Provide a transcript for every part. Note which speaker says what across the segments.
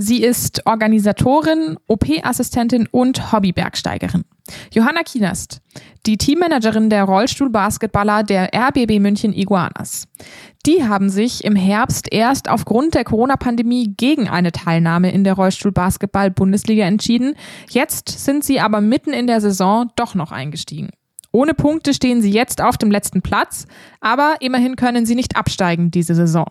Speaker 1: Sie ist Organisatorin, OP-Assistentin und Hobbybergsteigerin. Johanna Kienast, die Teammanagerin der Rollstuhlbasketballer der RBB München Iguanas. Die haben sich im Herbst erst aufgrund der Corona-Pandemie gegen eine Teilnahme in der Rollstuhlbasketball-Bundesliga entschieden. Jetzt sind sie aber mitten in der Saison doch noch eingestiegen. Ohne Punkte stehen sie jetzt auf dem letzten Platz, aber immerhin können sie nicht absteigen diese Saison.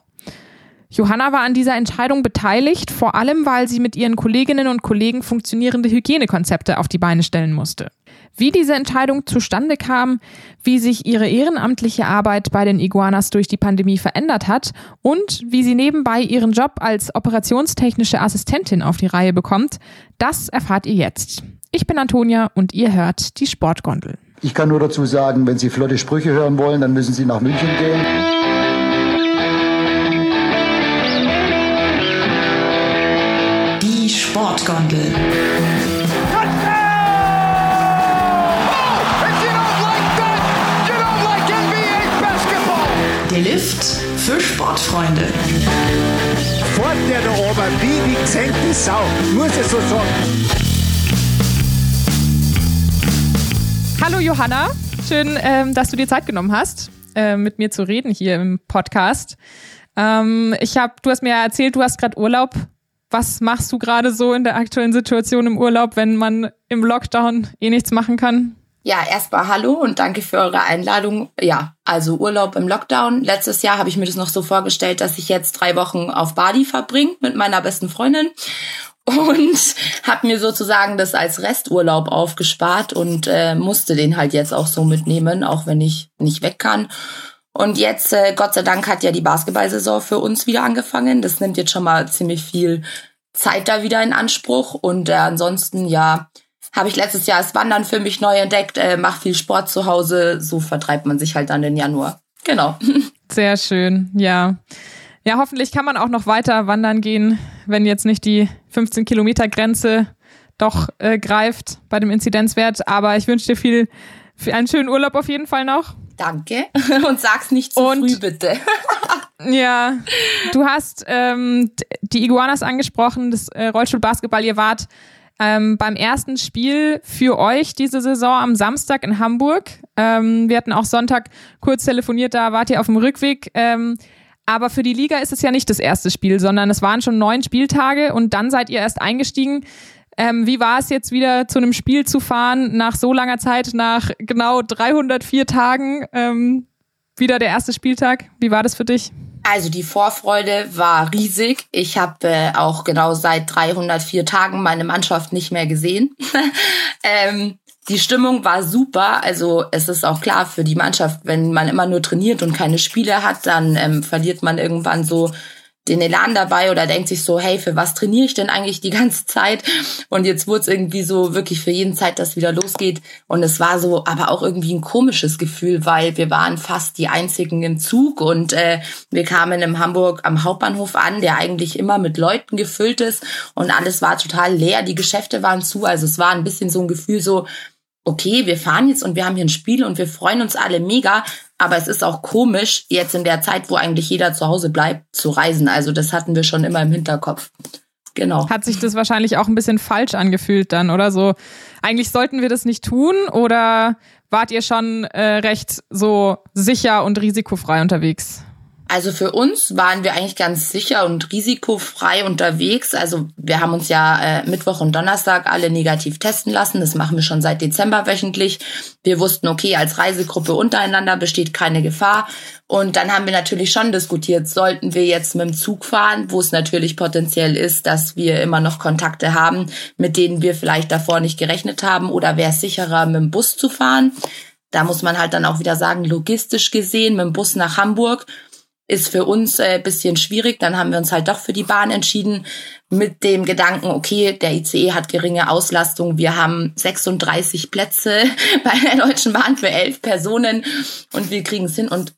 Speaker 1: Johanna war an dieser Entscheidung beteiligt, vor allem weil sie mit ihren Kolleginnen und Kollegen funktionierende Hygienekonzepte auf die Beine stellen musste. Wie diese Entscheidung zustande kam, wie sich ihre ehrenamtliche Arbeit bei den Iguanas durch die Pandemie verändert hat und wie sie nebenbei ihren Job als operationstechnische Assistentin auf die Reihe bekommt, das erfahrt ihr jetzt. Ich bin Antonia und ihr hört die Sportgondel.
Speaker 2: Ich kann nur dazu sagen, wenn Sie flotte Sprüche hören wollen, dann müssen Sie nach München gehen.
Speaker 3: Sportgondel. Der Lift für Sportfreunde.
Speaker 4: Fort der da oben wie die gesenkte Sau, muss es so sagen.
Speaker 1: Hallo Johanna, schön, ähm, dass du dir Zeit genommen hast, äh, mit mir zu reden hier im Podcast. Ähm, ich hab, du hast mir erzählt, du hast gerade Urlaub was machst du gerade so in der aktuellen Situation im Urlaub, wenn man im Lockdown eh nichts machen kann?
Speaker 5: Ja, erstmal hallo und danke für eure Einladung. Ja, also Urlaub im Lockdown. Letztes Jahr habe ich mir das noch so vorgestellt, dass ich jetzt drei Wochen auf Bali verbringe mit meiner besten Freundin und habe mir sozusagen das als Resturlaub aufgespart und äh, musste den halt jetzt auch so mitnehmen, auch wenn ich nicht weg kann. Und jetzt, äh, Gott sei Dank, hat ja die Basketballsaison für uns wieder angefangen. Das nimmt jetzt schon mal ziemlich viel Zeit da wieder in Anspruch. Und äh, ansonsten, ja, habe ich letztes Jahr das Wandern für mich neu entdeckt, äh, mache viel Sport zu Hause. So vertreibt man sich halt dann den Januar. Genau.
Speaker 1: Sehr schön, ja. Ja, hoffentlich kann man auch noch weiter wandern gehen, wenn jetzt nicht die 15 Kilometer Grenze doch äh, greift bei dem Inzidenzwert. Aber ich wünsche dir viel, viel einen schönen Urlaub auf jeden Fall noch.
Speaker 5: Danke. Und sag's nicht zu und, früh, bitte.
Speaker 1: ja, du hast ähm, die Iguanas angesprochen, das äh, Rollstuhlbasketball. Ihr wart ähm, beim ersten Spiel für euch diese Saison am Samstag in Hamburg. Ähm, wir hatten auch Sonntag kurz telefoniert, da wart ihr auf dem Rückweg. Ähm, aber für die Liga ist es ja nicht das erste Spiel, sondern es waren schon neun Spieltage und dann seid ihr erst eingestiegen. Ähm, wie war es jetzt wieder zu einem Spiel zu fahren nach so langer Zeit, nach genau 304 Tagen? Ähm, wieder der erste Spieltag. Wie war das für dich?
Speaker 5: Also die Vorfreude war riesig. Ich habe äh, auch genau seit 304 Tagen meine Mannschaft nicht mehr gesehen. ähm, die Stimmung war super. Also es ist auch klar für die Mannschaft, wenn man immer nur trainiert und keine Spiele hat, dann ähm, verliert man irgendwann so den Elan dabei oder denkt sich so, hey, für was trainiere ich denn eigentlich die ganze Zeit? Und jetzt wurde es irgendwie so wirklich für jeden Zeit, dass wieder losgeht. Und es war so, aber auch irgendwie ein komisches Gefühl, weil wir waren fast die einzigen im Zug und äh, wir kamen in Hamburg am Hauptbahnhof an, der eigentlich immer mit Leuten gefüllt ist und alles war total leer. Die Geschäfte waren zu. Also es war ein bisschen so ein Gefühl so, okay, wir fahren jetzt und wir haben hier ein Spiel und wir freuen uns alle mega, aber es ist auch komisch, jetzt in der Zeit, wo eigentlich jeder zu Hause bleibt, zu reisen. Also das hatten wir schon immer im Hinterkopf. Genau.
Speaker 1: Hat sich das wahrscheinlich auch ein bisschen falsch angefühlt dann, oder so? Eigentlich sollten wir das nicht tun oder wart ihr schon äh, recht so sicher und risikofrei unterwegs?
Speaker 5: Also für uns waren wir eigentlich ganz sicher und risikofrei unterwegs. Also wir haben uns ja äh, Mittwoch und Donnerstag alle negativ testen lassen. Das machen wir schon seit Dezember wöchentlich. Wir wussten, okay, als Reisegruppe untereinander besteht keine Gefahr. Und dann haben wir natürlich schon diskutiert, sollten wir jetzt mit dem Zug fahren, wo es natürlich potenziell ist, dass wir immer noch Kontakte haben, mit denen wir vielleicht davor nicht gerechnet haben, oder wäre es sicherer, mit dem Bus zu fahren? Da muss man halt dann auch wieder sagen, logistisch gesehen, mit dem Bus nach Hamburg ist für uns äh, bisschen schwierig. Dann haben wir uns halt doch für die Bahn entschieden mit dem Gedanken, okay, der ICE hat geringe Auslastung. Wir haben 36 Plätze bei der Deutschen Bahn für elf Personen und wir kriegen es hin. Und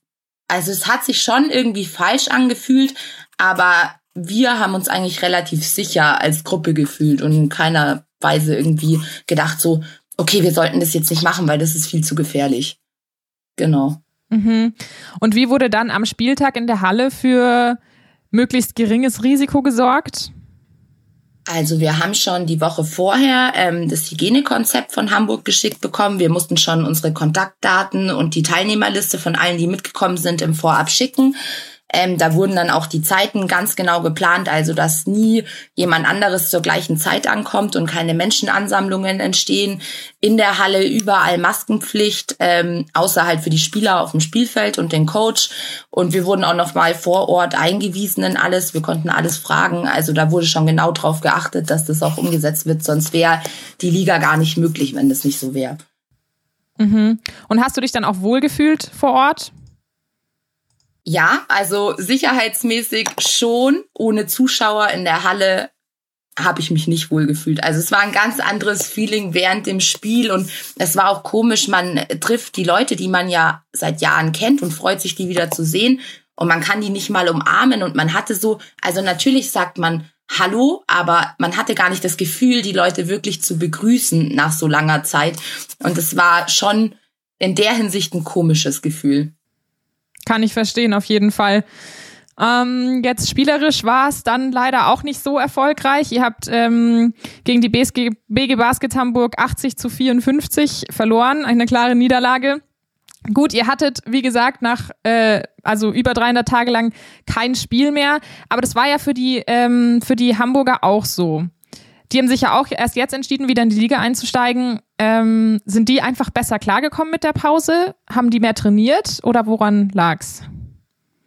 Speaker 5: also es hat sich schon irgendwie falsch angefühlt, aber wir haben uns eigentlich relativ sicher als Gruppe gefühlt und in keiner Weise irgendwie gedacht so, okay, wir sollten das jetzt nicht machen, weil das ist viel zu gefährlich. Genau.
Speaker 1: Mhm. Und wie wurde dann am Spieltag in der Halle für möglichst geringes Risiko gesorgt?
Speaker 5: Also wir haben schon die Woche vorher ähm, das Hygienekonzept von Hamburg geschickt bekommen. Wir mussten schon unsere Kontaktdaten und die Teilnehmerliste von allen, die mitgekommen sind, im Vorab schicken. Ähm, da wurden dann auch die Zeiten ganz genau geplant, also dass nie jemand anderes zur gleichen Zeit ankommt und keine Menschenansammlungen entstehen. In der Halle überall Maskenpflicht, ähm, außer halt für die Spieler auf dem Spielfeld und den Coach. Und wir wurden auch noch mal vor Ort eingewiesen in alles. Wir konnten alles fragen. Also da wurde schon genau drauf geachtet, dass das auch umgesetzt wird. Sonst wäre die Liga gar nicht möglich, wenn das nicht so wäre.
Speaker 1: Mhm. Und hast du dich dann auch wohlgefühlt vor Ort?
Speaker 5: Ja, also sicherheitsmäßig schon. Ohne Zuschauer in der Halle habe ich mich nicht wohl gefühlt. Also es war ein ganz anderes Feeling während dem Spiel und es war auch komisch, man trifft die Leute, die man ja seit Jahren kennt und freut sich, die wieder zu sehen und man kann die nicht mal umarmen und man hatte so, also natürlich sagt man Hallo, aber man hatte gar nicht das Gefühl, die Leute wirklich zu begrüßen nach so langer Zeit und es war schon in der Hinsicht ein komisches Gefühl.
Speaker 1: Kann ich verstehen, auf jeden Fall. Ähm, jetzt spielerisch war es dann leider auch nicht so erfolgreich. Ihr habt ähm, gegen die BSG, BG Basket Hamburg 80 zu 54 verloren, eine klare Niederlage. Gut, ihr hattet, wie gesagt, nach äh, also über 300 Tage lang kein Spiel mehr, aber das war ja für die ähm, für die Hamburger auch so. Die haben sich ja auch erst jetzt entschieden, wieder in die Liga einzusteigen. Ähm, sind die einfach besser klargekommen mit der Pause? Haben die mehr trainiert oder woran lag's?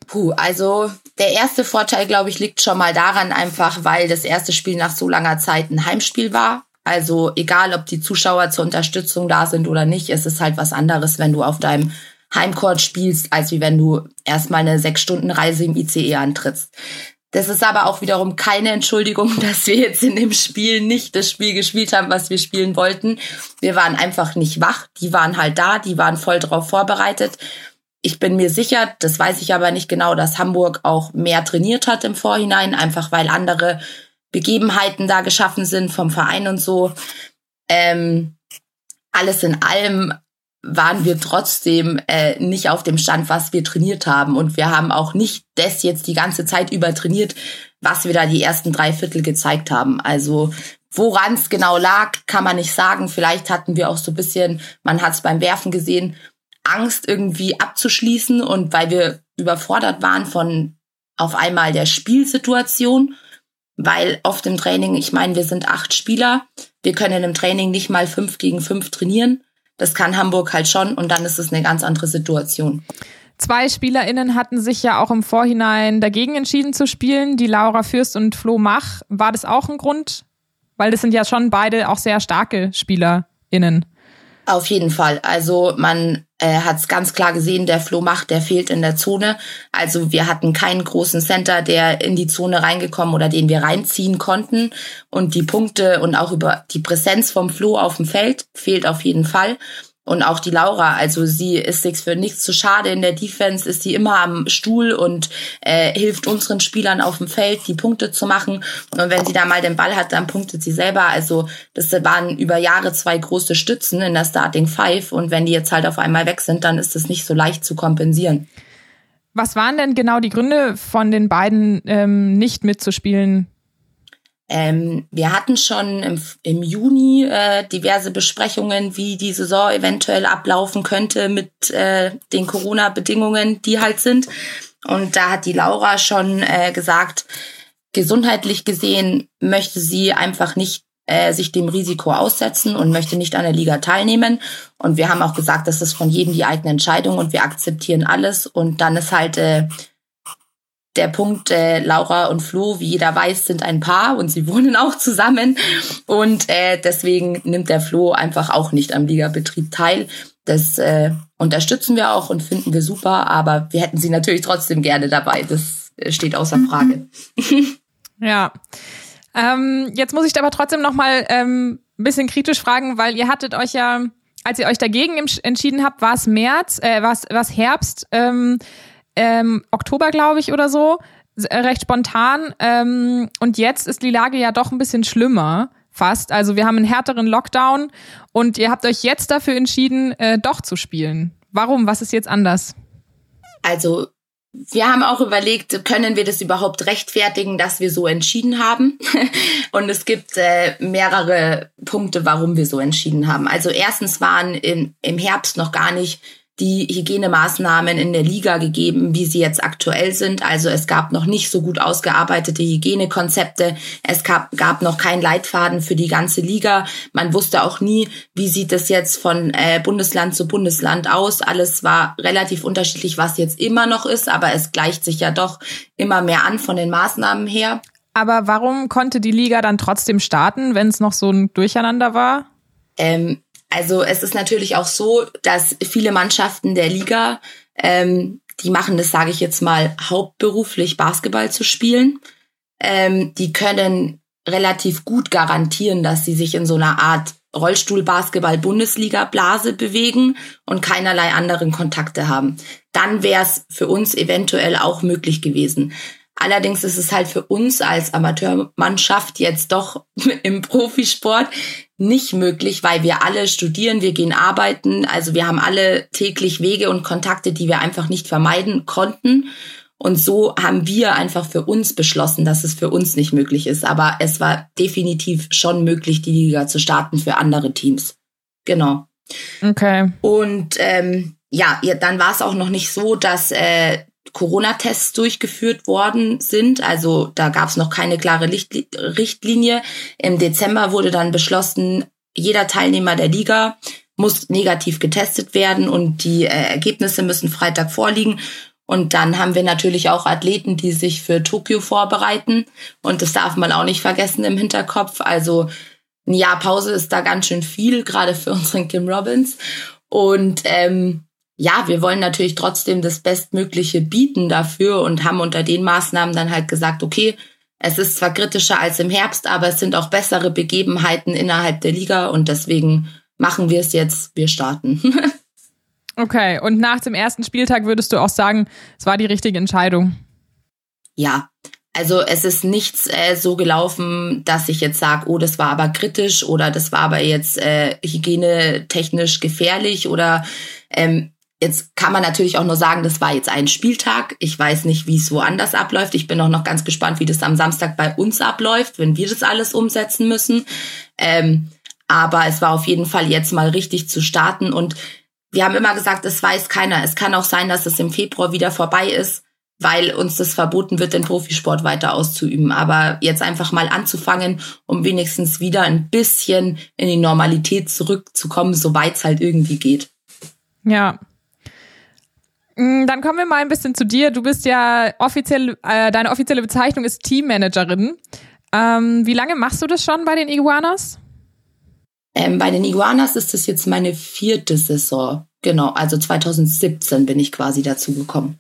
Speaker 5: Puh, also der erste Vorteil, glaube ich, liegt schon mal daran, einfach weil das erste Spiel nach so langer Zeit ein Heimspiel war. Also egal, ob die Zuschauer zur Unterstützung da sind oder nicht, es ist halt was anderes, wenn du auf deinem Heimcourt spielst, als wie wenn du erstmal eine sechs Stunden Reise im ICE antrittst. Das ist aber auch wiederum keine Entschuldigung, dass wir jetzt in dem Spiel nicht das Spiel gespielt haben, was wir spielen wollten. Wir waren einfach nicht wach. Die waren halt da, die waren voll drauf vorbereitet. Ich bin mir sicher, das weiß ich aber nicht genau, dass Hamburg auch mehr trainiert hat im Vorhinein, einfach weil andere Begebenheiten da geschaffen sind vom Verein und so. Ähm, alles in allem waren wir trotzdem äh, nicht auf dem Stand, was wir trainiert haben. Und wir haben auch nicht das jetzt die ganze Zeit über trainiert, was wir da die ersten drei Viertel gezeigt haben. Also woran es genau lag, kann man nicht sagen. Vielleicht hatten wir auch so ein bisschen, man hat es beim Werfen gesehen, Angst irgendwie abzuschließen und weil wir überfordert waren von auf einmal der Spielsituation, weil oft im Training, ich meine, wir sind acht Spieler, wir können im Training nicht mal fünf gegen fünf trainieren. Das kann Hamburg halt schon und dann ist es eine ganz andere Situation.
Speaker 1: Zwei SpielerInnen hatten sich ja auch im Vorhinein dagegen entschieden zu spielen, die Laura Fürst und Flo Mach. War das auch ein Grund? Weil das sind ja schon beide auch sehr starke SpielerInnen.
Speaker 5: Auf jeden Fall. Also man äh, hat es ganz klar gesehen, der Flo Macht, der fehlt in der Zone. Also wir hatten keinen großen Center, der in die Zone reingekommen oder den wir reinziehen konnten. Und die Punkte und auch über die Präsenz vom Flo auf dem Feld fehlt auf jeden Fall. Und auch die Laura, also sie ist sich für nichts zu schade in der Defense, ist sie immer am Stuhl und äh, hilft unseren Spielern auf dem Feld, die Punkte zu machen. Und wenn sie da mal den Ball hat, dann punktet sie selber. Also das waren über Jahre zwei große Stützen in der Starting Five. Und wenn die jetzt halt auf einmal weg sind, dann ist es nicht so leicht zu kompensieren.
Speaker 1: Was waren denn genau die Gründe von den beiden ähm, nicht mitzuspielen?
Speaker 5: Ähm, wir hatten schon im, im Juni äh, diverse Besprechungen, wie die Saison eventuell ablaufen könnte mit äh, den Corona-Bedingungen, die halt sind. Und da hat die Laura schon äh, gesagt, gesundheitlich gesehen möchte sie einfach nicht äh, sich dem Risiko aussetzen und möchte nicht an der Liga teilnehmen. Und wir haben auch gesagt, das ist von jedem die eigene Entscheidung und wir akzeptieren alles. Und dann ist halt äh, der Punkt, äh, Laura und Flo, wie jeder weiß, sind ein Paar und sie wohnen auch zusammen. Und äh, deswegen nimmt der Flo einfach auch nicht am Ligabetrieb teil. Das äh, unterstützen wir auch und finden wir super, aber wir hätten sie natürlich trotzdem gerne dabei. Das äh, steht außer mhm. Frage.
Speaker 1: ja. Ähm, jetzt muss ich aber trotzdem noch mal ähm, ein bisschen kritisch fragen, weil ihr hattet euch ja, als ihr euch dagegen entschieden habt, war es März, äh, war es Herbst. Ähm, ähm, Oktober, glaube ich, oder so, äh, recht spontan. Ähm, und jetzt ist die Lage ja doch ein bisschen schlimmer, fast. Also wir haben einen härteren Lockdown und ihr habt euch jetzt dafür entschieden, äh, doch zu spielen. Warum? Was ist jetzt anders?
Speaker 5: Also wir haben auch überlegt, können wir das überhaupt rechtfertigen, dass wir so entschieden haben? Und es gibt äh, mehrere Punkte, warum wir so entschieden haben. Also erstens waren im, im Herbst noch gar nicht die Hygienemaßnahmen in der Liga gegeben, wie sie jetzt aktuell sind. Also es gab noch nicht so gut ausgearbeitete Hygienekonzepte. Es gab, gab noch keinen Leitfaden für die ganze Liga. Man wusste auch nie, wie sieht es jetzt von äh, Bundesland zu Bundesland aus. Alles war relativ unterschiedlich, was jetzt immer noch ist, aber es gleicht sich ja doch immer mehr an von den Maßnahmen her.
Speaker 1: Aber warum konnte die Liga dann trotzdem starten, wenn es noch so ein Durcheinander war?
Speaker 5: Ähm, also es ist natürlich auch so, dass viele Mannschaften der Liga, ähm, die machen das, sage ich jetzt mal, hauptberuflich Basketball zu spielen. Ähm, die können relativ gut garantieren, dass sie sich in so einer Art Rollstuhl-Basketball-Bundesliga-Blase bewegen und keinerlei anderen Kontakte haben. Dann wäre es für uns eventuell auch möglich gewesen. Allerdings ist es halt für uns als Amateurmannschaft jetzt doch im Profisport nicht möglich, weil wir alle studieren, wir gehen arbeiten, also wir haben alle täglich Wege und Kontakte, die wir einfach nicht vermeiden konnten. Und so haben wir einfach für uns beschlossen, dass es für uns nicht möglich ist. Aber es war definitiv schon möglich, die Liga zu starten für andere Teams. Genau.
Speaker 1: Okay.
Speaker 5: Und ähm, ja, dann war es auch noch nicht so, dass äh, Corona-Tests durchgeführt worden sind. Also da gab es noch keine klare Richtlinie. Im Dezember wurde dann beschlossen, jeder Teilnehmer der Liga muss negativ getestet werden und die äh, Ergebnisse müssen Freitag vorliegen. Und dann haben wir natürlich auch Athleten, die sich für Tokio vorbereiten. Und das darf man auch nicht vergessen im Hinterkopf. Also ein Jahr Pause ist da ganz schön viel, gerade für unseren Kim Robbins. Und ähm, ja, wir wollen natürlich trotzdem das Bestmögliche bieten dafür und haben unter den Maßnahmen dann halt gesagt, okay, es ist zwar kritischer als im Herbst, aber es sind auch bessere Begebenheiten innerhalb der Liga und deswegen machen wir es jetzt, wir starten.
Speaker 1: okay, und nach dem ersten Spieltag würdest du auch sagen, es war die richtige Entscheidung?
Speaker 5: Ja, also es ist nichts äh, so gelaufen, dass ich jetzt sage, oh, das war aber kritisch oder das war aber jetzt äh, hygienetechnisch gefährlich oder ähm, Jetzt kann man natürlich auch nur sagen, das war jetzt ein Spieltag. Ich weiß nicht, wie es woanders abläuft. Ich bin auch noch ganz gespannt, wie das am Samstag bei uns abläuft, wenn wir das alles umsetzen müssen. Ähm, aber es war auf jeden Fall jetzt mal richtig zu starten. Und wir haben immer gesagt, es weiß keiner. Es kann auch sein, dass es im Februar wieder vorbei ist, weil uns das verboten wird, den Profisport weiter auszuüben. Aber jetzt einfach mal anzufangen, um wenigstens wieder ein bisschen in die Normalität zurückzukommen, soweit es halt irgendwie geht.
Speaker 1: Ja, dann kommen wir mal ein bisschen zu dir. Du bist ja offiziell, äh, deine offizielle Bezeichnung ist Teammanagerin. Ähm, wie lange machst du das schon bei den Iguanas?
Speaker 5: Ähm, bei den Iguanas ist das jetzt meine vierte Saison. Genau, also 2017 bin ich quasi dazu gekommen.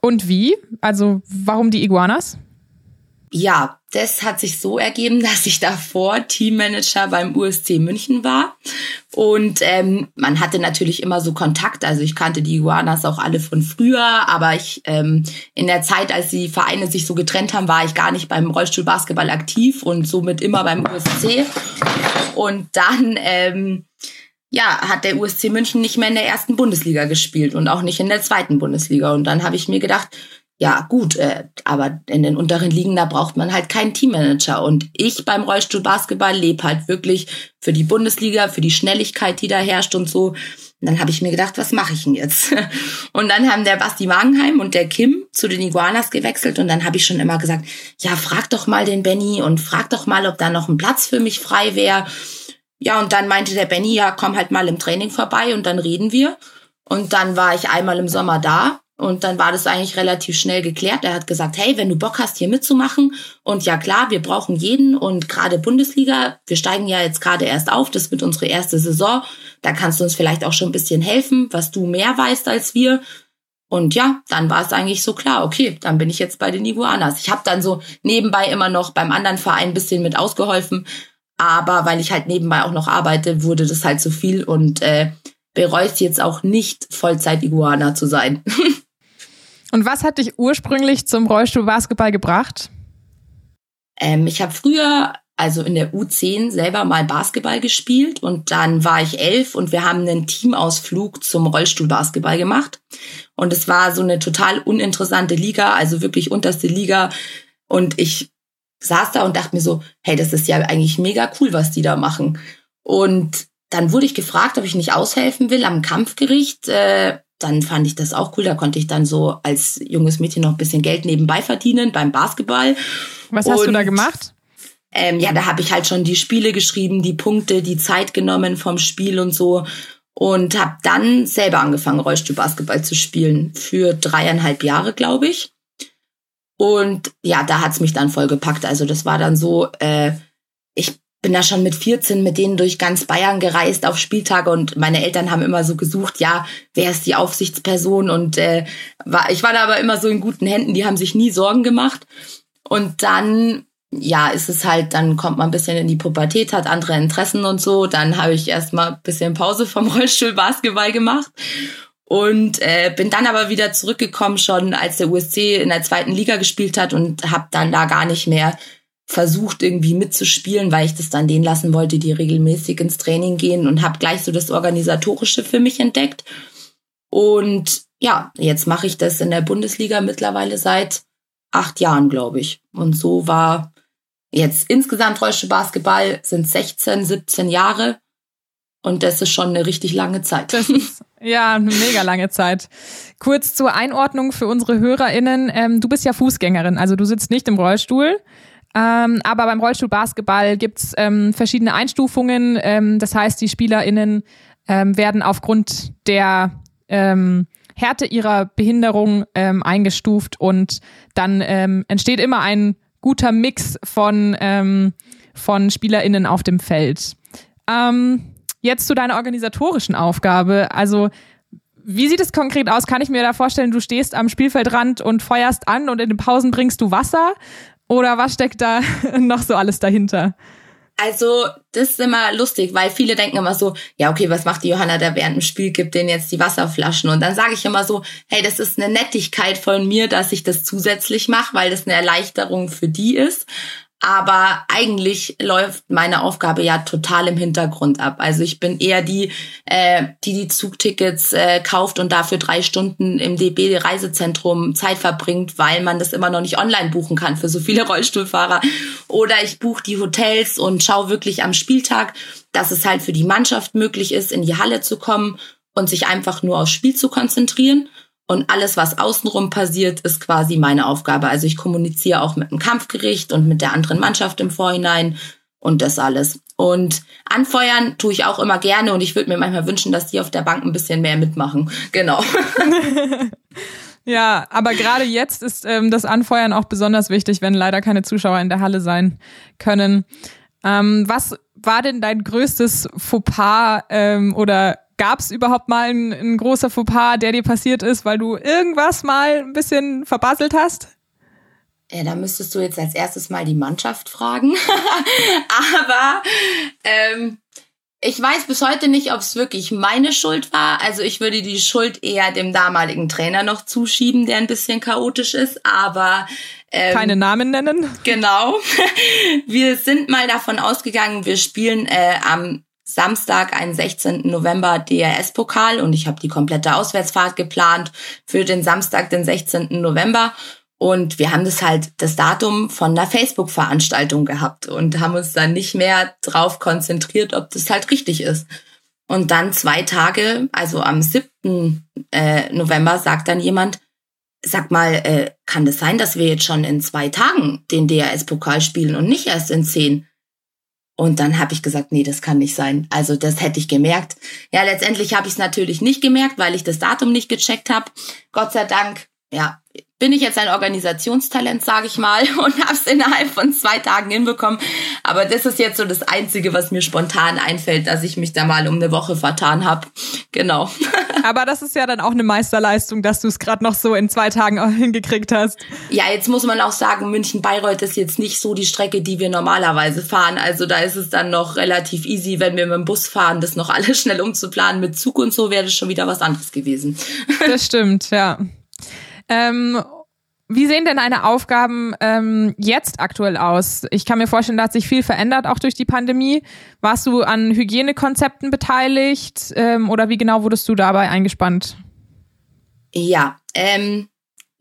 Speaker 1: Und wie? Also warum die Iguanas?
Speaker 5: Ja, das hat sich so ergeben, dass ich davor Teammanager beim USC München war. Und ähm, man hatte natürlich immer so Kontakt. Also ich kannte die Iguanas auch alle von früher, aber ich ähm, in der Zeit, als die Vereine sich so getrennt haben, war ich gar nicht beim Rollstuhlbasketball aktiv und somit immer beim USC. Und dann ähm, ja, hat der USC München nicht mehr in der ersten Bundesliga gespielt und auch nicht in der zweiten Bundesliga. Und dann habe ich mir gedacht, ja, gut, äh, aber in den unteren Ligen, da braucht man halt keinen Teammanager. Und ich beim Rollstuhl Basketball lebe halt wirklich für die Bundesliga, für die Schnelligkeit, die da herrscht und so. Und dann habe ich mir gedacht, was mache ich denn jetzt? Und dann haben der Basti Wagenheim und der Kim zu den Iguanas gewechselt und dann habe ich schon immer gesagt, ja, frag doch mal den Benny und frag doch mal, ob da noch ein Platz für mich frei wäre. Ja, und dann meinte der Benny, ja, komm halt mal im Training vorbei und dann reden wir. Und dann war ich einmal im Sommer da und dann war das eigentlich relativ schnell geklärt. Er hat gesagt, hey, wenn du Bock hast, hier mitzumachen. Und ja klar, wir brauchen jeden. Und gerade Bundesliga, wir steigen ja jetzt gerade erst auf. Das wird unsere erste Saison. Da kannst du uns vielleicht auch schon ein bisschen helfen, was du mehr weißt als wir. Und ja, dann war es eigentlich so klar, okay, dann bin ich jetzt bei den Iguanas. Ich habe dann so nebenbei immer noch beim anderen Verein ein bisschen mit ausgeholfen. Aber weil ich halt nebenbei auch noch arbeite, wurde das halt zu viel und äh, bereust jetzt auch nicht Vollzeit-Iguana zu sein.
Speaker 1: Und was hat dich ursprünglich zum Rollstuhlbasketball gebracht?
Speaker 5: Ähm, ich habe früher also in der U10 selber mal Basketball gespielt und dann war ich elf und wir haben einen Teamausflug zum Rollstuhlbasketball gemacht. Und es war so eine total uninteressante Liga, also wirklich unterste Liga. Und ich saß da und dachte mir so, hey, das ist ja eigentlich mega cool, was die da machen. Und dann wurde ich gefragt, ob ich nicht aushelfen will am Kampfgericht. Äh, dann fand ich das auch cool. Da konnte ich dann so als junges Mädchen noch ein bisschen Geld nebenbei verdienen beim Basketball.
Speaker 1: Was hast und, du da gemacht?
Speaker 5: Ähm, ja, da habe ich halt schon die Spiele geschrieben, die Punkte, die Zeit genommen vom Spiel und so. Und habe dann selber angefangen, Rollstuhlbasketball zu spielen. Für dreieinhalb Jahre, glaube ich. Und ja, da hat's mich dann voll gepackt. Also das war dann so, äh, ich bin da schon mit 14 mit denen durch ganz Bayern gereist auf Spieltage und meine Eltern haben immer so gesucht, ja, wer ist die Aufsichtsperson und äh, war, ich war da aber immer so in guten Händen, die haben sich nie Sorgen gemacht und dann ja, ist es halt, dann kommt man ein bisschen in die Pubertät, hat andere Interessen und so. Dann habe ich erstmal ein bisschen Pause vom Rollstuhl Basketball gemacht und äh, bin dann aber wieder zurückgekommen schon, als der USC in der zweiten Liga gespielt hat und habe dann da gar nicht mehr versucht irgendwie mitzuspielen, weil ich das dann denen lassen wollte, die regelmäßig ins Training gehen und habe gleich so das organisatorische für mich entdeckt. Und ja, jetzt mache ich das in der Bundesliga mittlerweile seit acht Jahren, glaube ich. Und so war jetzt insgesamt Rollstuhl Basketball sind 16, 17 Jahre. Und das ist schon eine richtig lange Zeit.
Speaker 1: Ist, ja, eine mega lange Zeit. Kurz zur Einordnung für unsere HörerInnen. Ähm, du bist ja Fußgängerin, also du sitzt nicht im Rollstuhl. Ähm, aber beim Rollstuhlbasketball gibt's ähm, verschiedene Einstufungen. Ähm, das heißt, die SpielerInnen ähm, werden aufgrund der ähm, Härte ihrer Behinderung ähm, eingestuft und dann ähm, entsteht immer ein guter Mix von, ähm, von SpielerInnen auf dem Feld. Ähm, jetzt zu deiner organisatorischen Aufgabe. Also wie sieht es konkret aus? Kann ich mir da vorstellen, du stehst am Spielfeldrand und feuerst an und in den Pausen bringst du Wasser? Oder was steckt da noch so alles dahinter?
Speaker 5: Also, das ist immer lustig, weil viele denken immer so, ja, okay, was macht die Johanna da während dem Spiel, gibt denen jetzt die Wasserflaschen. Und dann sage ich immer so, hey, das ist eine Nettigkeit von mir, dass ich das zusätzlich mache, weil das eine Erleichterung für die ist. Aber eigentlich läuft meine Aufgabe ja total im Hintergrund ab. Also ich bin eher die, äh, die die Zugtickets äh, kauft und dafür drei Stunden im DB-Reisezentrum Zeit verbringt, weil man das immer noch nicht online buchen kann für so viele Rollstuhlfahrer. Oder ich buche die Hotels und schaue wirklich am Spieltag, dass es halt für die Mannschaft möglich ist, in die Halle zu kommen und sich einfach nur aufs Spiel zu konzentrieren. Und alles, was außenrum passiert, ist quasi meine Aufgabe. Also ich kommuniziere auch mit dem Kampfgericht und mit der anderen Mannschaft im Vorhinein und das alles. Und anfeuern tue ich auch immer gerne und ich würde mir manchmal wünschen, dass die auf der Bank ein bisschen mehr mitmachen. Genau.
Speaker 1: ja, aber gerade jetzt ist ähm, das Anfeuern auch besonders wichtig, wenn leider keine Zuschauer in der Halle sein können. Ähm, was war denn dein größtes Fauxpas ähm, oder Gab es überhaupt mal ein, ein großer Fauxpas, der dir passiert ist, weil du irgendwas mal ein bisschen verbasselt hast?
Speaker 5: Ja, da müsstest du jetzt als erstes mal die Mannschaft fragen. Aber ähm, ich weiß bis heute nicht, ob es wirklich meine Schuld war. Also ich würde die Schuld eher dem damaligen Trainer noch zuschieben, der ein bisschen chaotisch ist. Aber
Speaker 1: ähm, keine Namen nennen.
Speaker 5: Genau. Wir sind mal davon ausgegangen, wir spielen äh, am Samstag, einen 16. November DRS-Pokal und ich habe die komplette Auswärtsfahrt geplant für den Samstag, den 16. November. Und wir haben das halt das Datum von einer Facebook-Veranstaltung gehabt und haben uns dann nicht mehr drauf konzentriert, ob das halt richtig ist. Und dann zwei Tage, also am 7. Äh, November, sagt dann jemand, sag mal, äh, kann das sein, dass wir jetzt schon in zwei Tagen den DRS-Pokal spielen und nicht erst in zehn? Und dann habe ich gesagt, nee, das kann nicht sein. Also das hätte ich gemerkt. Ja, letztendlich habe ich es natürlich nicht gemerkt, weil ich das Datum nicht gecheckt habe. Gott sei Dank, ja, bin ich jetzt ein Organisationstalent, sage ich mal, und habe es innerhalb von zwei Tagen hinbekommen. Aber das ist jetzt so das Einzige, was mir spontan einfällt, dass ich mich da mal um eine Woche vertan habe. Genau.
Speaker 1: Aber das ist ja dann auch eine Meisterleistung, dass du es gerade noch so in zwei Tagen hingekriegt hast.
Speaker 5: Ja, jetzt muss man auch sagen, München-Bayreuth ist jetzt nicht so die Strecke, die wir normalerweise fahren. Also da ist es dann noch relativ easy, wenn wir mit dem Bus fahren, das noch alles schnell umzuplanen. Mit Zug und so wäre das schon wieder was anderes gewesen.
Speaker 1: Das stimmt, ja. Ähm, Wie sehen denn deine Aufgaben ähm, jetzt aktuell aus? Ich kann mir vorstellen, da hat sich viel verändert, auch durch die Pandemie. Warst du an Hygienekonzepten beteiligt ähm, oder wie genau wurdest du dabei eingespannt?
Speaker 5: Ja, ähm,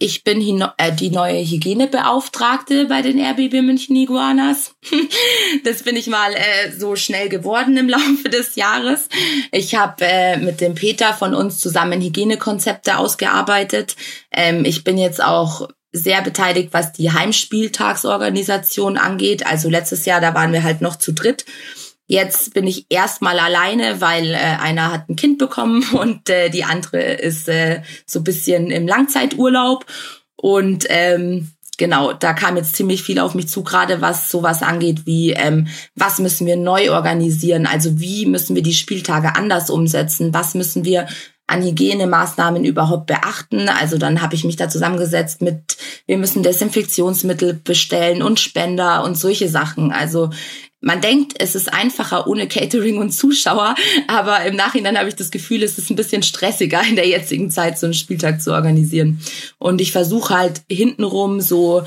Speaker 5: ich bin äh, die neue Hygienebeauftragte bei den RBB München Iguanas. das bin ich mal äh, so schnell geworden im Laufe des Jahres. Ich habe äh, mit dem Peter von uns zusammen Hygienekonzepte ausgearbeitet. Ähm, ich bin jetzt auch sehr beteiligt, was die Heimspieltagsorganisation angeht. Also letztes Jahr, da waren wir halt noch zu dritt. Jetzt bin ich erstmal alleine, weil äh, einer hat ein Kind bekommen und äh, die andere ist äh, so ein bisschen im Langzeiturlaub. Und ähm, genau, da kam jetzt ziemlich viel auf mich zu, gerade was sowas angeht, wie ähm, was müssen wir neu organisieren, also wie müssen wir die Spieltage anders umsetzen, was müssen wir an Hygienemaßnahmen überhaupt beachten. Also dann habe ich mich da zusammengesetzt mit, wir müssen Desinfektionsmittel bestellen und Spender und solche Sachen. Also man denkt, es ist einfacher ohne Catering und Zuschauer, aber im Nachhinein habe ich das Gefühl, es ist ein bisschen stressiger in der jetzigen Zeit, so einen Spieltag zu organisieren. Und ich versuche halt hintenrum so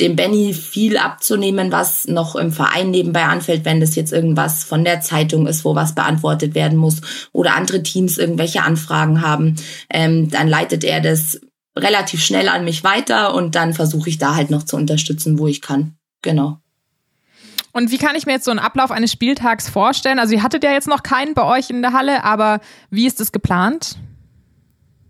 Speaker 5: dem Benny viel abzunehmen, was noch im Verein nebenbei anfällt, wenn das jetzt irgendwas von der Zeitung ist, wo was beantwortet werden muss oder andere Teams irgendwelche Anfragen haben, ähm, dann leitet er das relativ schnell an mich weiter und dann versuche ich da halt noch zu unterstützen, wo ich kann. Genau.
Speaker 1: Und wie kann ich mir jetzt so einen Ablauf eines Spieltags vorstellen? Also ihr hattet ja jetzt noch keinen bei euch in der Halle, aber wie ist es geplant?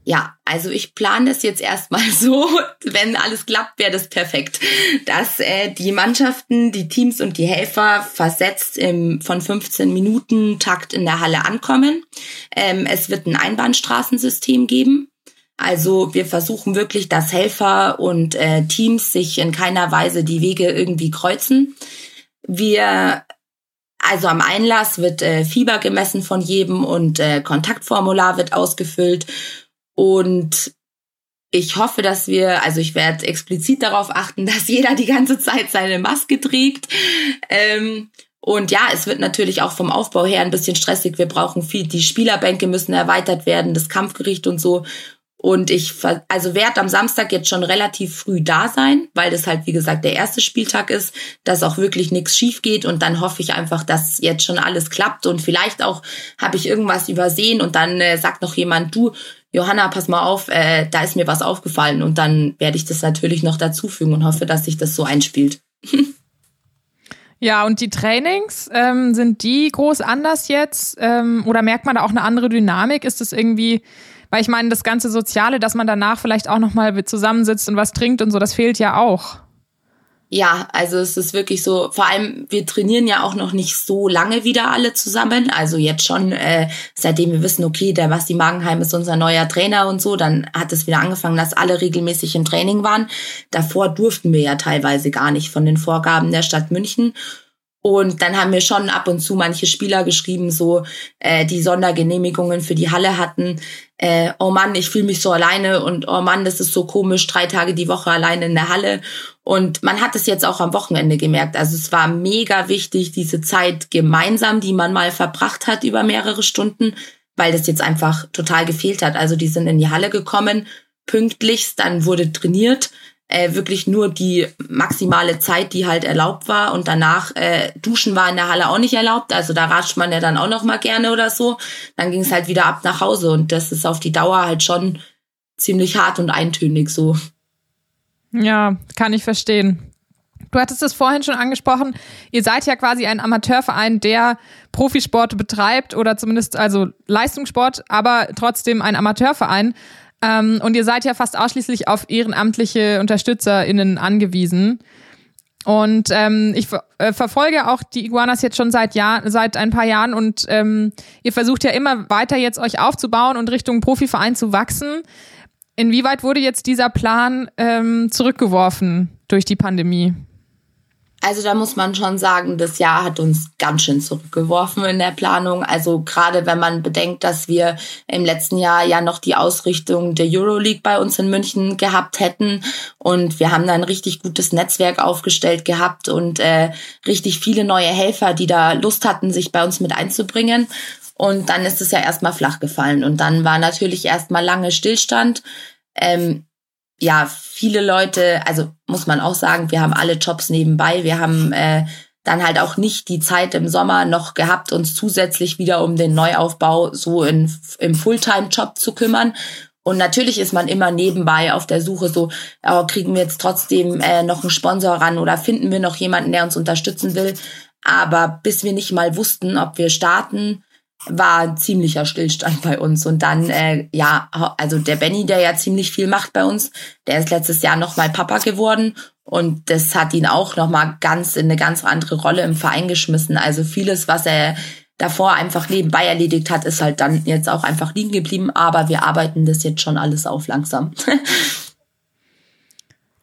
Speaker 5: Ja, also ich plane das jetzt erstmal so, wenn alles klappt, wäre das perfekt, dass äh, die Mannschaften, die Teams und die Helfer versetzt im von 15 Minuten Takt in der Halle ankommen. Ähm, es wird ein Einbahnstraßensystem geben. Also wir versuchen wirklich, dass Helfer und äh, Teams sich in keiner Weise die Wege irgendwie kreuzen. Wir also am Einlass wird äh, Fieber gemessen von jedem und äh, Kontaktformular wird ausgefüllt. Und ich hoffe, dass wir, also ich werde explizit darauf achten, dass jeder die ganze Zeit seine Maske trägt. Ähm, und ja, es wird natürlich auch vom Aufbau her ein bisschen stressig. Wir brauchen viel, die Spielerbänke müssen erweitert werden, das Kampfgericht und so. Und ich also werde am Samstag jetzt schon relativ früh da sein, weil das halt, wie gesagt, der erste Spieltag ist, dass auch wirklich nichts schief geht. Und dann hoffe ich einfach, dass jetzt schon alles klappt. Und vielleicht auch habe ich irgendwas übersehen und dann äh, sagt noch jemand, du, Johanna, pass mal auf, äh, da ist mir was aufgefallen. Und dann werde ich das natürlich noch dazufügen und hoffe, dass sich das so einspielt.
Speaker 1: Ja, und die Trainings, ähm, sind die groß anders jetzt? Ähm, oder merkt man da auch eine andere Dynamik? Ist das irgendwie weil ich meine, das ganze Soziale, dass man danach vielleicht auch nochmal zusammensitzt und was trinkt und so, das fehlt ja auch.
Speaker 5: Ja, also es ist wirklich so, vor allem wir trainieren ja auch noch nicht so lange wieder alle zusammen. Also jetzt schon, äh, seitdem wir wissen, okay, der Basti Magenheim ist unser neuer Trainer und so, dann hat es wieder angefangen, dass alle regelmäßig im Training waren. Davor durften wir ja teilweise gar nicht von den Vorgaben der Stadt München. Und dann haben mir schon ab und zu manche Spieler geschrieben, so äh, die Sondergenehmigungen für die Halle hatten. Äh, oh Mann, ich fühle mich so alleine und oh Mann, das ist so komisch, drei Tage die Woche alleine in der Halle. Und man hat es jetzt auch am Wochenende gemerkt. Also es war mega wichtig, diese Zeit gemeinsam, die man mal verbracht hat über mehrere Stunden, weil das jetzt einfach total gefehlt hat. Also die sind in die Halle gekommen, pünktlichst, dann wurde trainiert äh, wirklich nur die maximale Zeit, die halt erlaubt war und danach äh, Duschen war in der Halle auch nicht erlaubt, also da ratscht man ja dann auch noch mal gerne oder so. Dann ging es halt wieder ab nach Hause und das ist auf die Dauer halt schon ziemlich hart und eintönig so.
Speaker 1: Ja, kann ich verstehen. Du hattest es vorhin schon angesprochen. Ihr seid ja quasi ein Amateurverein, der Profisport betreibt oder zumindest also Leistungssport, aber trotzdem ein Amateurverein. Ähm, und ihr seid ja fast ausschließlich auf ehrenamtliche UnterstützerInnen angewiesen. Und ähm, ich äh, verfolge auch die Iguanas jetzt schon seit Jahr, seit ein paar Jahren und ähm, ihr versucht ja immer weiter jetzt euch aufzubauen und Richtung Profiverein zu wachsen. Inwieweit wurde jetzt dieser Plan ähm, zurückgeworfen durch die Pandemie?
Speaker 5: Also da muss man schon sagen, das Jahr hat uns ganz schön zurückgeworfen in der Planung. Also gerade wenn man bedenkt, dass wir im letzten Jahr ja noch die Ausrichtung der Euroleague bei uns in München gehabt hätten und wir haben da ein richtig gutes Netzwerk aufgestellt gehabt und äh, richtig viele neue Helfer, die da Lust hatten, sich bei uns mit einzubringen. Und dann ist es ja erstmal flach gefallen und dann war natürlich erstmal lange Stillstand. Ähm, ja, viele Leute, also muss man auch sagen, wir haben alle Jobs nebenbei. Wir haben äh, dann halt auch nicht die Zeit im Sommer noch gehabt, uns zusätzlich wieder um den Neuaufbau so in, im Fulltime-Job zu kümmern. Und natürlich ist man immer nebenbei auf der Suche so, oh, kriegen wir jetzt trotzdem äh, noch einen Sponsor ran oder finden wir noch jemanden, der uns unterstützen will. Aber bis wir nicht mal wussten, ob wir starten, war ein ziemlicher Stillstand bei uns. Und dann, äh, ja, also der Benny, der ja ziemlich viel macht bei uns, der ist letztes Jahr nochmal Papa geworden. Und das hat ihn auch nochmal ganz in eine ganz andere Rolle im Verein geschmissen. Also vieles, was er davor einfach nebenbei erledigt hat, ist halt dann jetzt auch einfach liegen geblieben. Aber wir arbeiten das jetzt schon alles auf langsam.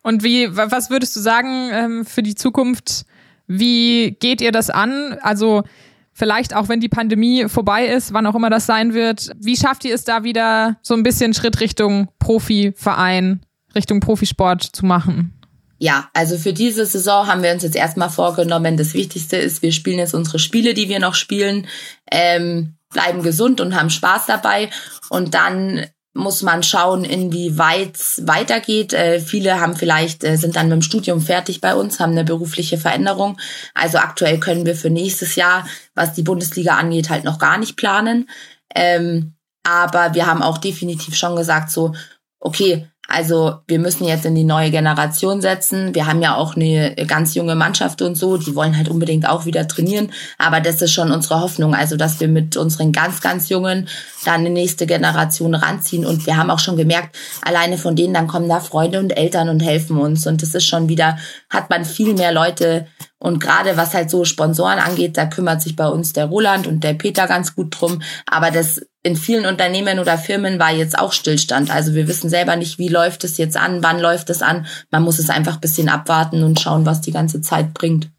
Speaker 1: Und wie, was würdest du sagen ähm, für die Zukunft? Wie geht ihr das an? Also vielleicht auch wenn die Pandemie vorbei ist, wann auch immer das sein wird. Wie schafft ihr es da wieder so ein bisschen Schritt Richtung Profiverein, Richtung Profisport zu machen?
Speaker 5: Ja, also für diese Saison haben wir uns jetzt erstmal vorgenommen, das Wichtigste ist, wir spielen jetzt unsere Spiele, die wir noch spielen, ähm, bleiben gesund und haben Spaß dabei und dann muss man schauen, inwieweit es weitergeht. Äh, viele haben vielleicht, äh, sind dann mit dem Studium fertig bei uns, haben eine berufliche Veränderung. Also aktuell können wir für nächstes Jahr, was die Bundesliga angeht, halt noch gar nicht planen. Ähm, aber wir haben auch definitiv schon gesagt, so, okay, also wir müssen jetzt in die neue Generation setzen. Wir haben ja auch eine ganz junge Mannschaft und so, die wollen halt unbedingt auch wieder trainieren. Aber das ist schon unsere Hoffnung, also dass wir mit unseren ganz, ganz Jungen dann eine nächste Generation ranziehen. Und wir haben auch schon gemerkt, alleine von denen, dann kommen da Freunde und Eltern und helfen uns. Und das ist schon wieder, hat man viel mehr Leute. Und gerade was halt so Sponsoren angeht, da kümmert sich bei uns der Roland und der Peter ganz gut drum. Aber das in vielen Unternehmen oder Firmen war jetzt auch Stillstand. Also wir wissen selber nicht, wie läuft es jetzt an, wann läuft es an. Man muss es einfach bisschen abwarten und schauen, was die ganze Zeit bringt.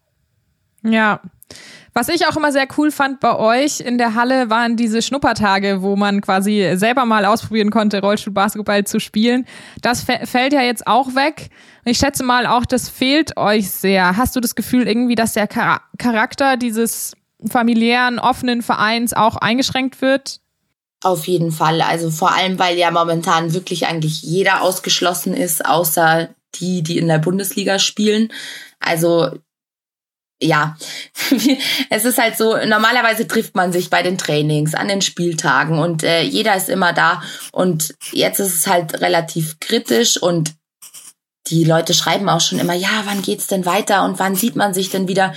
Speaker 1: Ja. Was ich auch immer sehr cool fand bei euch in der Halle waren diese Schnuppertage, wo man quasi selber mal ausprobieren konnte, Rollstuhlbasketball zu spielen. Das fällt ja jetzt auch weg. Ich schätze mal auch, das fehlt euch sehr. Hast du das Gefühl irgendwie, dass der Charakter dieses familiären, offenen Vereins auch eingeschränkt wird?
Speaker 5: Auf jeden Fall. Also vor allem, weil ja momentan wirklich eigentlich jeder ausgeschlossen ist, außer die, die in der Bundesliga spielen. Also ja, es ist halt so, normalerweise trifft man sich bei den Trainings, an den Spieltagen und äh, jeder ist immer da. Und jetzt ist es halt relativ kritisch und die Leute schreiben auch schon immer, ja, wann geht's denn weiter und wann sieht man sich denn wieder?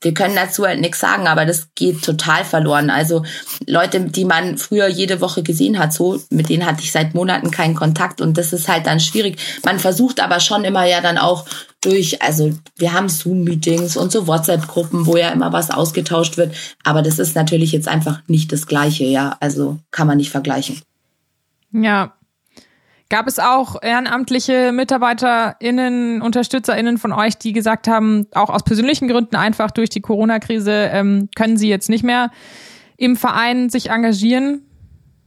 Speaker 5: Wir können dazu halt nichts sagen, aber das geht total verloren. Also Leute, die man früher jede Woche gesehen hat, so, mit denen hatte ich seit Monaten keinen Kontakt und das ist halt dann schwierig. Man versucht aber schon immer ja dann auch durch, also wir haben Zoom-Meetings und so WhatsApp-Gruppen, wo ja immer was ausgetauscht wird, aber das ist natürlich jetzt einfach nicht das Gleiche, ja, also kann man nicht vergleichen.
Speaker 1: Ja, Gab es auch ehrenamtliche MitarbeiterInnen, UnterstützerInnen von euch, die gesagt haben, auch aus persönlichen Gründen einfach durch die Corona-Krise ähm, können sie jetzt nicht mehr im Verein sich engagieren?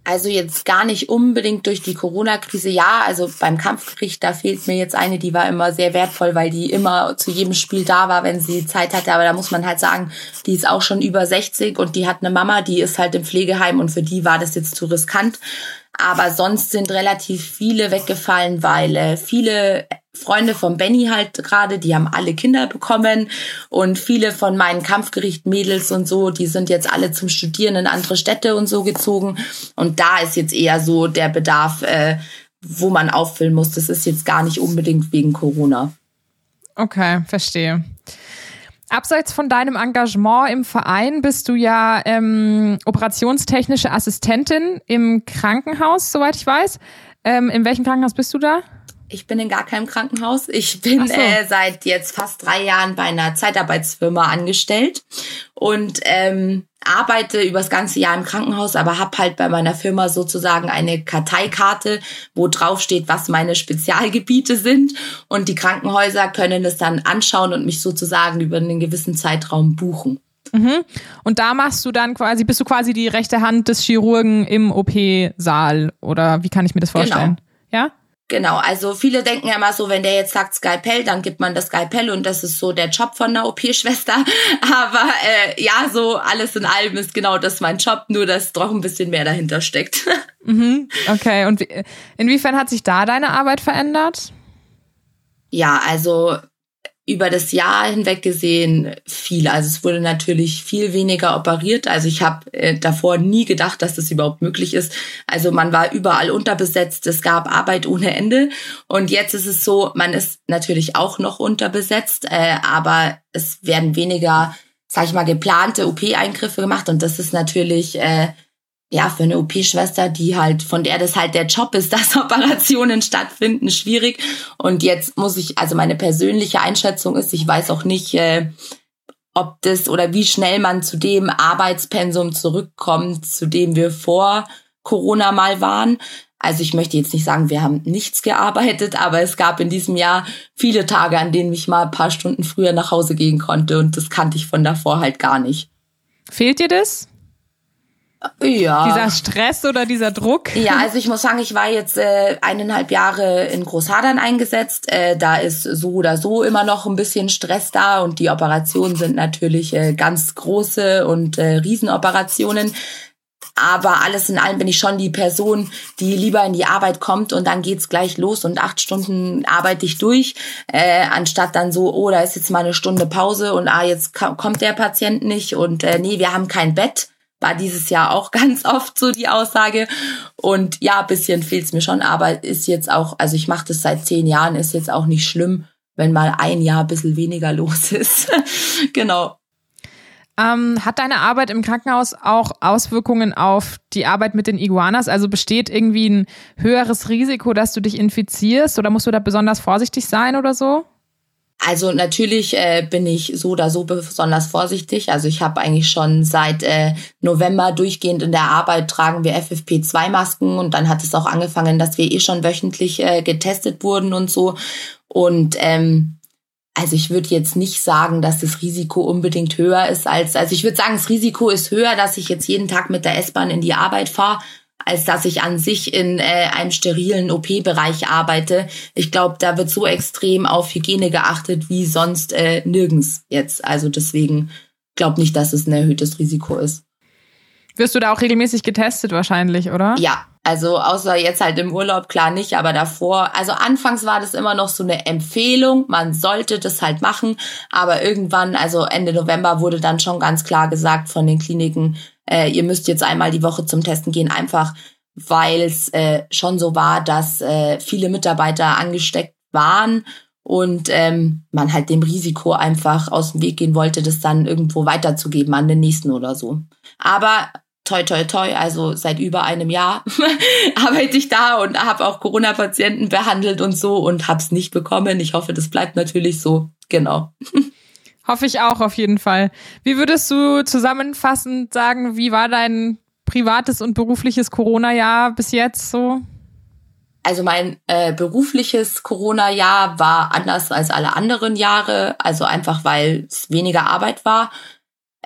Speaker 5: Also jetzt gar nicht unbedingt durch die Corona-Krise, ja. Also beim Kampfgericht, da fehlt mir jetzt eine, die war immer sehr wertvoll, weil die immer zu jedem Spiel da war, wenn sie Zeit hatte. Aber da muss man halt sagen, die ist auch schon über 60 und die hat eine Mama, die ist halt im Pflegeheim und für die war das jetzt zu riskant. Aber sonst sind relativ viele weggefallen, weil äh, viele Freunde von Benny halt gerade, die haben alle Kinder bekommen und viele von meinen Kampfgericht-Mädels und so, die sind jetzt alle zum Studieren in andere Städte und so gezogen. Und da ist jetzt eher so der Bedarf, äh, wo man auffüllen muss. Das ist jetzt gar nicht unbedingt wegen Corona.
Speaker 1: Okay, verstehe. Abseits von deinem Engagement im Verein bist du ja ähm, operationstechnische Assistentin im Krankenhaus, soweit ich weiß. Ähm, in welchem Krankenhaus bist du da?
Speaker 5: Ich bin in gar keinem Krankenhaus. Ich bin so. äh, seit jetzt fast drei Jahren bei einer Zeitarbeitsfirma angestellt und ähm, arbeite übers ganze Jahr im Krankenhaus, aber habe halt bei meiner Firma sozusagen eine Karteikarte, wo drauf steht, was meine Spezialgebiete sind und die Krankenhäuser können es dann anschauen und mich sozusagen über einen gewissen Zeitraum buchen.
Speaker 1: Mhm. Und da machst du dann quasi, bist du quasi die rechte Hand des Chirurgen im OP-Saal oder wie kann ich mir das genau. vorstellen? Genau. Ja?
Speaker 5: Genau, also viele denken ja immer so, wenn der jetzt sagt Skalpell, dann gibt man das Skalpell und das ist so der Job von einer OP-Schwester. Aber äh, ja, so alles in allem ist genau das mein Job, nur dass doch ein bisschen mehr dahinter steckt.
Speaker 1: Mhm, okay, und wie, inwiefern hat sich da deine Arbeit verändert?
Speaker 5: Ja, also über das Jahr hinweg gesehen viel. Also es wurde natürlich viel weniger operiert. Also ich habe äh, davor nie gedacht, dass das überhaupt möglich ist. Also man war überall unterbesetzt, es gab Arbeit ohne Ende. Und jetzt ist es so, man ist natürlich auch noch unterbesetzt, äh, aber es werden weniger, sag ich mal, geplante OP-Eingriffe gemacht. Und das ist natürlich äh, ja, für eine OP-Schwester, die halt, von der das halt der Job ist, dass Operationen stattfinden, schwierig. Und jetzt muss ich, also meine persönliche Einschätzung ist, ich weiß auch nicht, äh, ob das oder wie schnell man zu dem Arbeitspensum zurückkommt, zu dem wir vor Corona mal waren. Also ich möchte jetzt nicht sagen, wir haben nichts gearbeitet, aber es gab in diesem Jahr viele Tage, an denen ich mal ein paar Stunden früher nach Hause gehen konnte und das kannte ich von davor halt gar nicht.
Speaker 1: Fehlt dir das?
Speaker 5: Ja.
Speaker 1: Dieser Stress oder dieser Druck?
Speaker 5: Ja, also ich muss sagen, ich war jetzt äh, eineinhalb Jahre in Großhadern eingesetzt. Äh, da ist so oder so immer noch ein bisschen Stress da und die Operationen sind natürlich äh, ganz große und äh, Riesenoperationen. Aber alles in allem bin ich schon die Person, die lieber in die Arbeit kommt und dann geht's gleich los und acht Stunden arbeite ich durch, äh, anstatt dann so, oh, da ist jetzt mal eine Stunde Pause und ah, jetzt kommt der Patient nicht und äh, nee, wir haben kein Bett war dieses Jahr auch ganz oft so die Aussage. Und ja, bisschen fehlt es mir schon, aber ist jetzt auch, also ich mache das seit zehn Jahren, ist jetzt auch nicht schlimm, wenn mal ein Jahr ein bisschen weniger los ist. genau.
Speaker 1: Ähm, hat deine Arbeit im Krankenhaus auch Auswirkungen auf die Arbeit mit den Iguanas? Also besteht irgendwie ein höheres Risiko, dass du dich infizierst oder musst du da besonders vorsichtig sein oder so?
Speaker 5: Also natürlich äh, bin ich so oder so besonders vorsichtig. Also ich habe eigentlich schon seit äh, November durchgehend in der Arbeit tragen wir FFP2-Masken und dann hat es auch angefangen, dass wir eh schon wöchentlich äh, getestet wurden und so. Und ähm, also ich würde jetzt nicht sagen, dass das Risiko unbedingt höher ist als, also ich würde sagen, das Risiko ist höher, dass ich jetzt jeden Tag mit der S-Bahn in die Arbeit fahre, als dass ich an sich in äh, einem sterilen OP-Bereich arbeite. Ich glaube, da wird so extrem auf Hygiene geachtet wie sonst äh, nirgends jetzt. Also deswegen glaube nicht, dass es ein erhöhtes Risiko ist.
Speaker 1: Wirst du da auch regelmäßig getestet wahrscheinlich, oder?
Speaker 5: Ja, also außer jetzt halt im Urlaub, klar nicht, aber davor, also anfangs war das immer noch so eine Empfehlung, man sollte das halt machen, aber irgendwann, also Ende November wurde dann schon ganz klar gesagt von den Kliniken, äh, ihr müsst jetzt einmal die Woche zum Testen gehen, einfach weil es äh, schon so war, dass äh, viele Mitarbeiter angesteckt waren und ähm, man halt dem Risiko einfach aus dem Weg gehen wollte, das dann irgendwo weiterzugeben an den nächsten oder so. Aber toi toi toi, also seit über einem Jahr arbeite ich da und habe auch Corona-Patienten behandelt und so und hab's nicht bekommen. Ich hoffe, das bleibt natürlich so. Genau.
Speaker 1: Hoffe ich auch auf jeden Fall. Wie würdest du zusammenfassend sagen, wie war dein privates und berufliches Corona-Jahr bis jetzt so?
Speaker 5: Also mein äh, berufliches Corona-Jahr war anders als alle anderen Jahre, also einfach weil es weniger Arbeit war.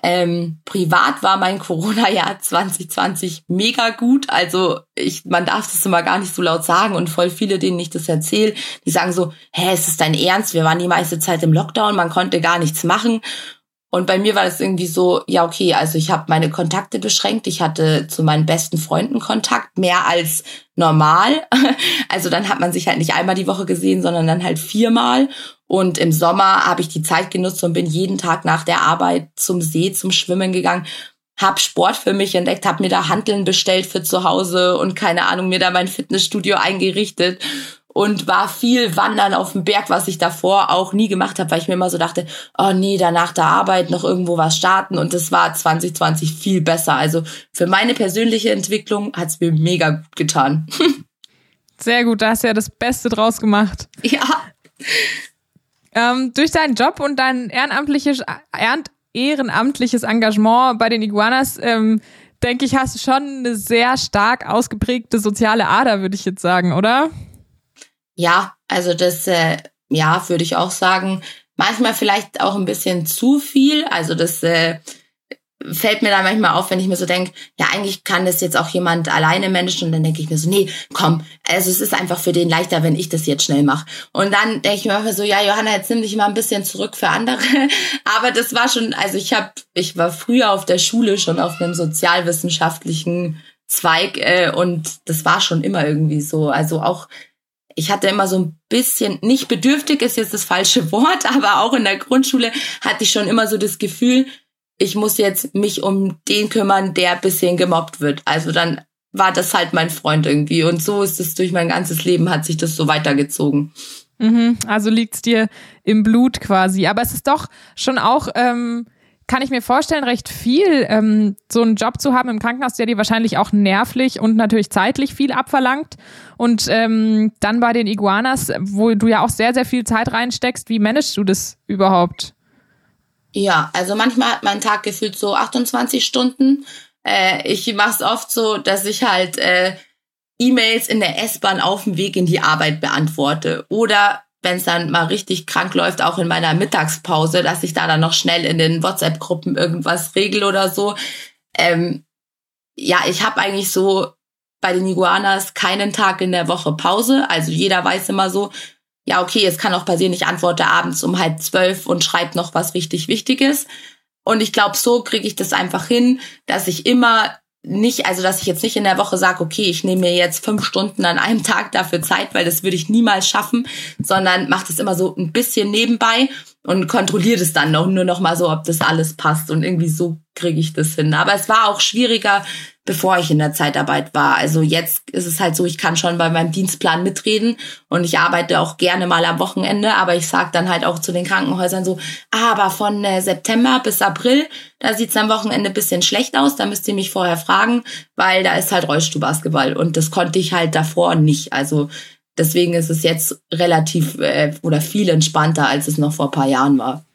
Speaker 5: Ähm, privat war mein Corona-Jahr 2020 mega gut. Also ich, man darf das immer gar nicht so laut sagen und voll viele, denen ich das erzähle, die sagen so, hä, ist das dein Ernst? Wir waren die meiste Zeit im Lockdown, man konnte gar nichts machen. Und bei mir war das irgendwie so, ja, okay, also ich habe meine Kontakte beschränkt. Ich hatte zu meinen besten Freunden Kontakt, mehr als normal. Also dann hat man sich halt nicht einmal die Woche gesehen, sondern dann halt viermal. Und im Sommer habe ich die Zeit genutzt und bin jeden Tag nach der Arbeit zum See, zum Schwimmen gegangen. Hab Sport für mich entdeckt, hab mir da Handeln bestellt für zu Hause und keine Ahnung, mir da mein Fitnessstudio eingerichtet und war viel wandern auf dem Berg, was ich davor auch nie gemacht habe, weil ich mir immer so dachte, oh nee, danach der Arbeit noch irgendwo was starten und das war 2020 viel besser. Also für meine persönliche Entwicklung hat's mir mega gut getan.
Speaker 1: Sehr gut, da hast du ja das Beste draus gemacht.
Speaker 5: Ja.
Speaker 1: Ähm, durch deinen Job und dein ehrenamtliches, ehrenamtliches Engagement bei den Iguanas, ähm, denke ich, hast du schon eine sehr stark ausgeprägte soziale Ader, würde ich jetzt sagen, oder?
Speaker 5: Ja, also das, äh, ja, würde ich auch sagen. Manchmal vielleicht auch ein bisschen zu viel. Also das äh, fällt mir da manchmal auf, wenn ich mir so denke, ja, eigentlich kann das jetzt auch jemand alleine managen und dann denke ich mir so, nee, komm, also es ist einfach für den leichter, wenn ich das jetzt schnell mache. Und dann denke ich mir einfach so, ja, Johanna, jetzt nimm dich mal ein bisschen zurück für andere. Aber das war schon, also ich habe, ich war früher auf der Schule schon auf einem sozialwissenschaftlichen Zweig äh, und das war schon immer irgendwie so. Also auch ich hatte immer so ein bisschen, nicht bedürftig ist jetzt das falsche Wort, aber auch in der Grundschule hatte ich schon immer so das Gefühl, ich muss jetzt mich um den kümmern, der bisschen gemobbt wird. Also dann war das halt mein Freund irgendwie. Und so ist es durch mein ganzes Leben, hat sich das so weitergezogen.
Speaker 1: Mhm, also liegt's dir im Blut quasi. Aber es ist doch schon auch ähm, kann ich mir vorstellen, recht viel ähm, so einen Job zu haben im Krankenhaus, der dir wahrscheinlich auch nervlich und natürlich zeitlich viel abverlangt. Und ähm, dann bei den Iguanas, wo du ja auch sehr, sehr viel Zeit reinsteckst, wie managst du das überhaupt?
Speaker 5: Ja, also manchmal hat mein Tag gefühlt so 28 Stunden. Äh, ich mache es oft so, dass ich halt äh, E-Mails in der S-Bahn auf dem Weg in die Arbeit beantworte oder wenn es dann mal richtig krank läuft, auch in meiner Mittagspause, dass ich da dann noch schnell in den WhatsApp-Gruppen irgendwas regel oder so. Ähm, ja, ich habe eigentlich so bei den Iguanas keinen Tag in der Woche Pause. Also jeder weiß immer so, ja, okay, es kann auch passieren, ich antworte abends um halb zwölf und schreibe noch was richtig Wichtiges. Und ich glaube, so kriege ich das einfach hin, dass ich immer nicht, also dass ich jetzt nicht in der Woche sage, okay, ich nehme mir jetzt fünf Stunden an einem Tag dafür Zeit, weil das würde ich niemals schaffen, sondern mache das immer so ein bisschen nebenbei und kontrolliere das dann noch, nur noch mal so, ob das alles passt und irgendwie so kriege ich das hin. Aber es war auch schwieriger, bevor ich in der Zeitarbeit war. Also jetzt ist es halt so, ich kann schon bei meinem Dienstplan mitreden und ich arbeite auch gerne mal am Wochenende, aber ich sage dann halt auch zu den Krankenhäusern so, aber von äh, September bis April, da sieht's am Wochenende bisschen schlecht aus, da müsst ihr mich vorher fragen, weil da ist halt Rollstuhlbasketball und das konnte ich halt davor nicht. Also Deswegen ist es jetzt relativ äh, oder viel entspannter, als es noch vor paar Jahren war.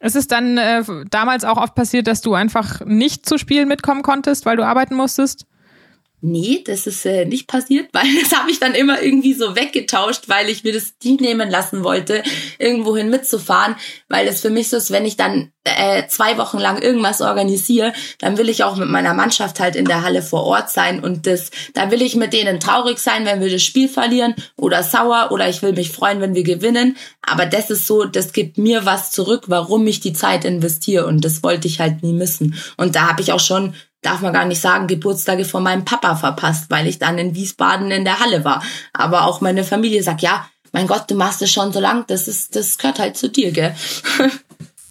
Speaker 1: Ist es dann äh, damals auch oft passiert, dass du einfach nicht zu Spielen mitkommen konntest, weil du arbeiten musstest?
Speaker 5: Nee, das ist äh, nicht passiert, weil das habe ich dann immer irgendwie so weggetauscht, weil ich mir das nie nehmen lassen wollte, irgendwohin mitzufahren, weil es für mich so ist, wenn ich dann äh, zwei Wochen lang irgendwas organisiere, dann will ich auch mit meiner Mannschaft halt in der Halle vor Ort sein und das, da will ich mit denen traurig sein, wenn wir das Spiel verlieren oder sauer oder ich will mich freuen, wenn wir gewinnen, aber das ist so, das gibt mir was zurück, warum ich die Zeit investiere und das wollte ich halt nie missen. Und da habe ich auch schon darf man gar nicht sagen, Geburtstage von meinem Papa verpasst, weil ich dann in Wiesbaden in der Halle war. Aber auch meine Familie sagt, ja, mein Gott, du machst es schon so lang, das ist, das gehört halt zu dir, gell?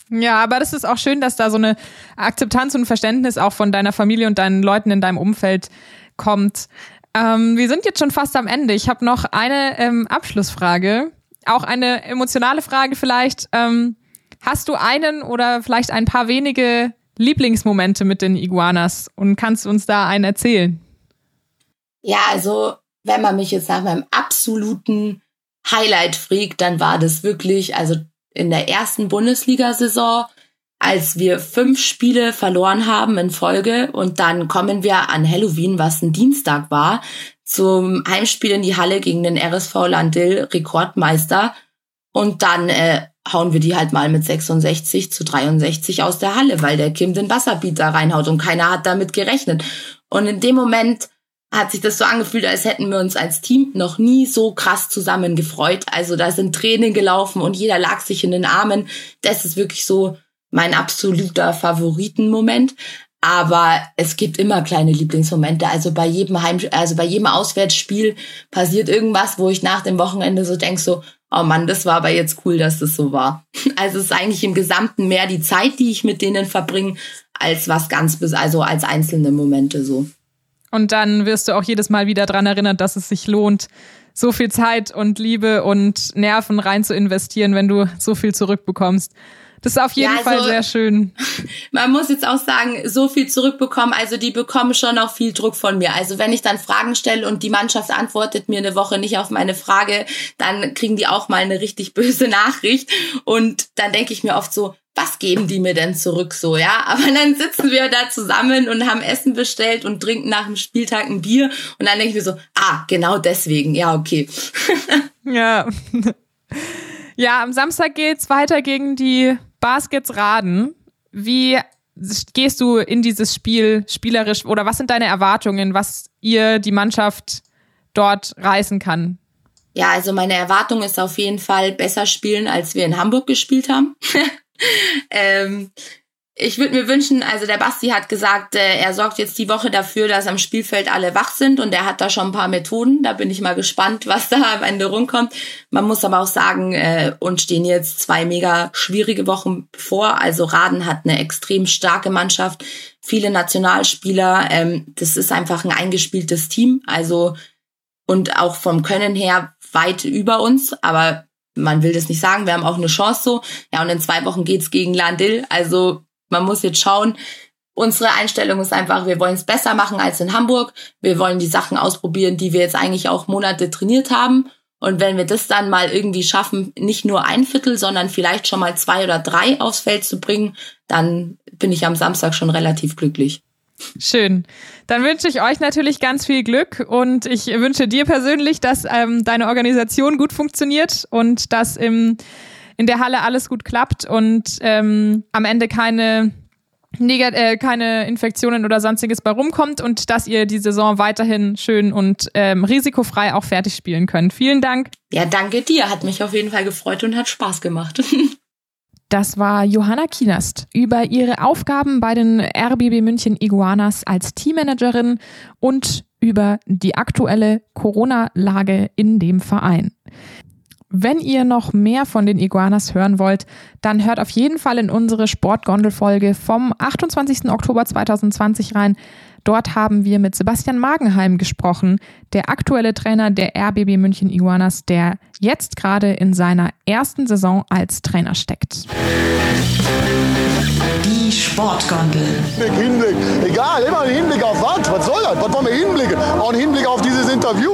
Speaker 1: Ja, aber das ist auch schön, dass da so eine Akzeptanz und Verständnis auch von deiner Familie und deinen Leuten in deinem Umfeld kommt. Ähm, wir sind jetzt schon fast am Ende. Ich habe noch eine ähm, Abschlussfrage, auch eine emotionale Frage vielleicht. Ähm, hast du einen oder vielleicht ein paar wenige Lieblingsmomente mit den Iguanas und kannst du uns da einen erzählen?
Speaker 5: Ja, also wenn man mich jetzt nach meinem absoluten Highlight fragt, dann war das wirklich, also in der ersten Bundesliga-Saison, als wir fünf Spiele verloren haben in Folge und dann kommen wir an Halloween, was ein Dienstag war, zum Heimspiel in die Halle gegen den RSV Landil, Rekordmeister. Und dann äh, hauen wir die halt mal mit 66 zu 63 aus der Halle, weil der Kim den Wasserbieter reinhaut und keiner hat damit gerechnet. Und in dem Moment hat sich das so angefühlt, als hätten wir uns als Team noch nie so krass zusammen gefreut. Also da sind Tränen gelaufen und jeder lag sich in den Armen. Das ist wirklich so mein absoluter Favoritenmoment. Aber es gibt immer kleine Lieblingsmomente. Also bei jedem Heim, also bei jedem Auswärtsspiel passiert irgendwas, wo ich nach dem Wochenende so denk so, oh Mann, das war aber jetzt cool, dass das so war. Also es ist eigentlich im Gesamten mehr die Zeit, die ich mit denen verbringe, als was ganz, also als einzelne Momente so.
Speaker 1: Und dann wirst du auch jedes Mal wieder dran erinnert, dass es sich lohnt, so viel Zeit und Liebe und Nerven rein zu investieren, wenn du so viel zurückbekommst. Das ist auf jeden ja, also, Fall sehr schön.
Speaker 5: Man muss jetzt auch sagen, so viel zurückbekommen, also die bekommen schon auch viel Druck von mir. Also wenn ich dann Fragen stelle und die Mannschaft antwortet mir eine Woche nicht auf meine Frage, dann kriegen die auch mal eine richtig böse Nachricht. Und dann denke ich mir oft so, was geben die mir denn zurück so, ja? Aber dann sitzen wir da zusammen und haben Essen bestellt und trinken nach dem Spieltag ein Bier und dann denke ich mir so, ah, genau deswegen, ja, okay.
Speaker 1: ja. Ja, am Samstag geht's weiter gegen die Baskets Raden. Wie gehst du in dieses Spiel spielerisch oder was sind deine Erwartungen, was ihr die Mannschaft dort reißen kann?
Speaker 5: Ja, also meine Erwartung ist auf jeden Fall besser spielen, als wir in Hamburg gespielt haben. ähm, ich würde mir wünschen, also der Basti hat gesagt, äh, er sorgt jetzt die Woche dafür, dass am Spielfeld alle wach sind und er hat da schon ein paar Methoden. Da bin ich mal gespannt, was da am Ende rumkommt. Man muss aber auch sagen, äh, uns stehen jetzt zwei mega schwierige Wochen vor. Also Raden hat eine extrem starke Mannschaft, viele Nationalspieler. Ähm, das ist einfach ein eingespieltes Team. Also und auch vom Können her weit über uns, aber man will das nicht sagen, wir haben auch eine Chance so. Ja, und in zwei Wochen geht's gegen Landil. Also man muss jetzt schauen. Unsere Einstellung ist einfach, wir wollen es besser machen als in Hamburg. Wir wollen die Sachen ausprobieren, die wir jetzt eigentlich auch Monate trainiert haben. Und wenn wir das dann mal irgendwie schaffen, nicht nur ein Viertel, sondern vielleicht schon mal zwei oder drei aufs Feld zu bringen, dann bin ich am Samstag schon relativ glücklich.
Speaker 1: Schön. Dann wünsche ich euch natürlich ganz viel Glück und ich wünsche dir persönlich, dass ähm, deine Organisation gut funktioniert und dass im in der Halle alles gut klappt und ähm, am Ende keine Negat äh, keine Infektionen oder sonstiges bei rumkommt und dass ihr die Saison weiterhin schön und ähm, risikofrei auch fertig spielen könnt. Vielen Dank.
Speaker 5: Ja, danke dir. Hat mich auf jeden Fall gefreut und hat Spaß gemacht.
Speaker 1: Das war Johanna Kienast über ihre Aufgaben bei den RBB München Iguanas als Teammanagerin und über die aktuelle Corona-Lage in dem Verein. Wenn ihr noch mehr von den Iguanas hören wollt, dann hört auf jeden Fall in unsere Sportgondel-Folge vom 28. Oktober 2020 rein. Dort haben wir mit Sebastian Magenheim gesprochen, der aktuelle Trainer der RBB München Iguanas, der jetzt gerade in seiner ersten Saison als Trainer steckt.
Speaker 3: Die Sportgondel.
Speaker 2: Hinblick, Hinblick. Egal, immer ein Hinblick auf was? Was soll das? Was wollen wir hinblicken? Auch ein Hinblick auf dieses Interview.